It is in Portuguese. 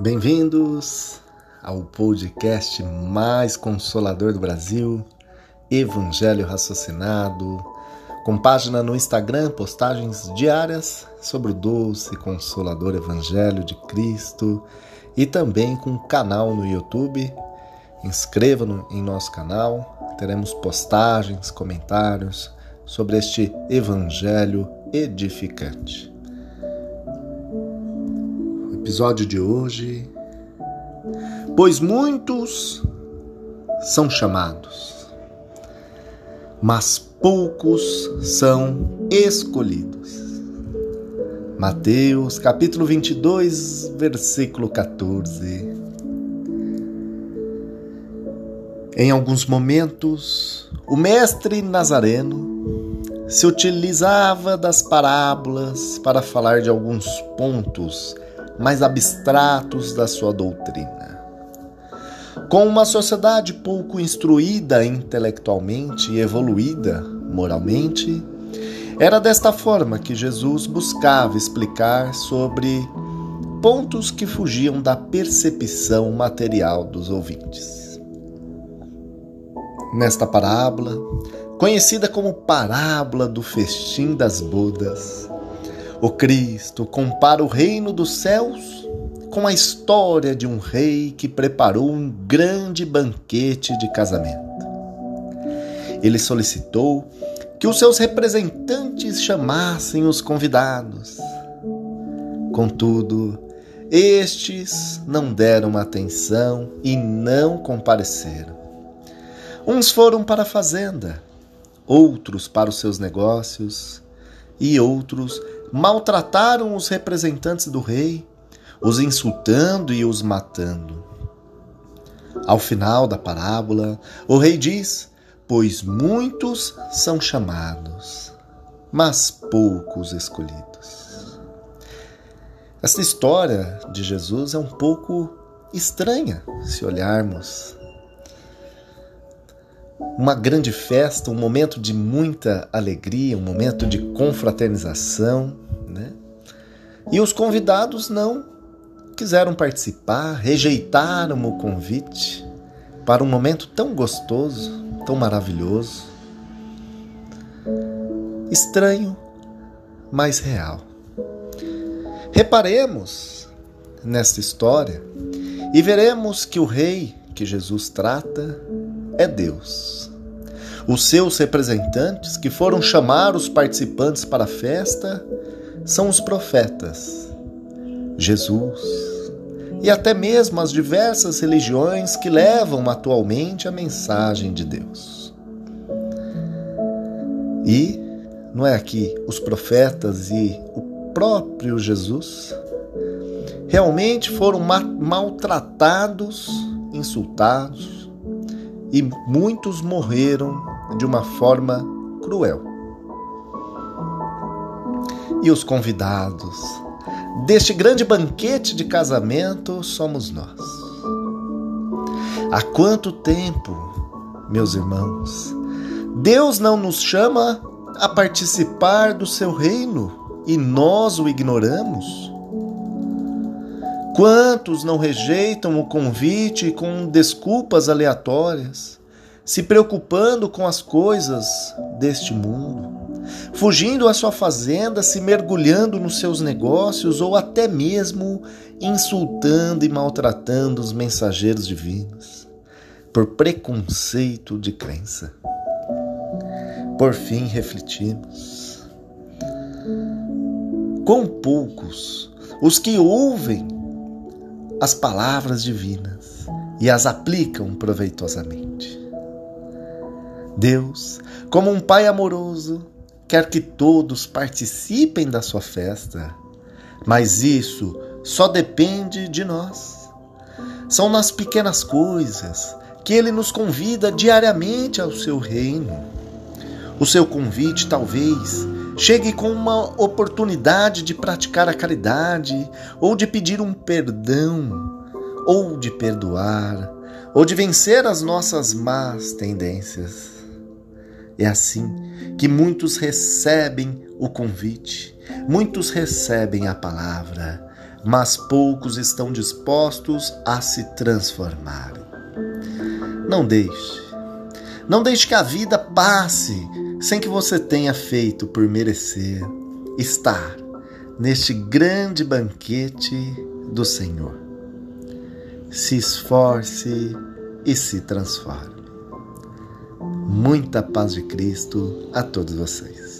Bem-vindos ao podcast mais consolador do Brasil, Evangelho Raciocinado, com página no Instagram, postagens diárias sobre o doce e consolador Evangelho de Cristo e também com canal no YouTube. Inscreva no, em nosso canal, teremos postagens, comentários sobre este Evangelho edificante episódio de hoje. Pois muitos são chamados, mas poucos são escolhidos. Mateus capítulo 22, versículo 14. Em alguns momentos, o mestre Nazareno se utilizava das parábolas para falar de alguns pontos mais abstratos da sua doutrina. Com uma sociedade pouco instruída intelectualmente e evoluída moralmente, era desta forma que Jesus buscava explicar sobre pontos que fugiam da percepção material dos ouvintes. Nesta parábola, conhecida como parábola do festim das bodas, o Cristo compara o reino dos céus com a história de um rei que preparou um grande banquete de casamento. Ele solicitou que os seus representantes chamassem os convidados. Contudo, estes não deram atenção e não compareceram. Uns foram para a fazenda, outros para os seus negócios e outros maltrataram os representantes do rei, os insultando e os matando. Ao final da parábola, o rei diz: Pois muitos são chamados, mas poucos escolhidos. Esta história de Jesus é um pouco estranha se olharmos uma grande festa, um momento de muita alegria, um momento de confraternização, né? E os convidados não quiseram participar, rejeitaram o convite para um momento tão gostoso, tão maravilhoso. Estranho, mas real. Reparemos nesta história e veremos que o rei que Jesus trata é Deus. Os seus representantes, que foram chamar os participantes para a festa, são os profetas, Jesus e até mesmo as diversas religiões que levam atualmente a mensagem de Deus. E não é aqui os profetas e o próprio Jesus realmente foram maltratados, insultados, e muitos morreram de uma forma cruel. E os convidados deste grande banquete de casamento somos nós. Há quanto tempo, meus irmãos, Deus não nos chama a participar do seu reino e nós o ignoramos? Quantos não rejeitam o convite com desculpas aleatórias, se preocupando com as coisas deste mundo, fugindo à sua fazenda, se mergulhando nos seus negócios ou até mesmo insultando e maltratando os mensageiros divinos, por preconceito de crença? Por fim, refletimos. Quão poucos os que ouvem as palavras divinas e as aplicam proveitosamente. Deus, como um Pai amoroso, quer que todos participem da sua festa, mas isso só depende de nós. São nas pequenas coisas que Ele nos convida diariamente ao seu reino. O seu convite, talvez, Chegue com uma oportunidade de praticar a caridade, ou de pedir um perdão, ou de perdoar, ou de vencer as nossas más tendências. É assim que muitos recebem o convite Muitos recebem a palavra, mas poucos estão dispostos a se transformar. Não deixe, não deixe que a vida passe sem que você tenha feito por merecer estar neste grande banquete do Senhor. Se esforce e se transforme. Muita paz de Cristo a todos vocês.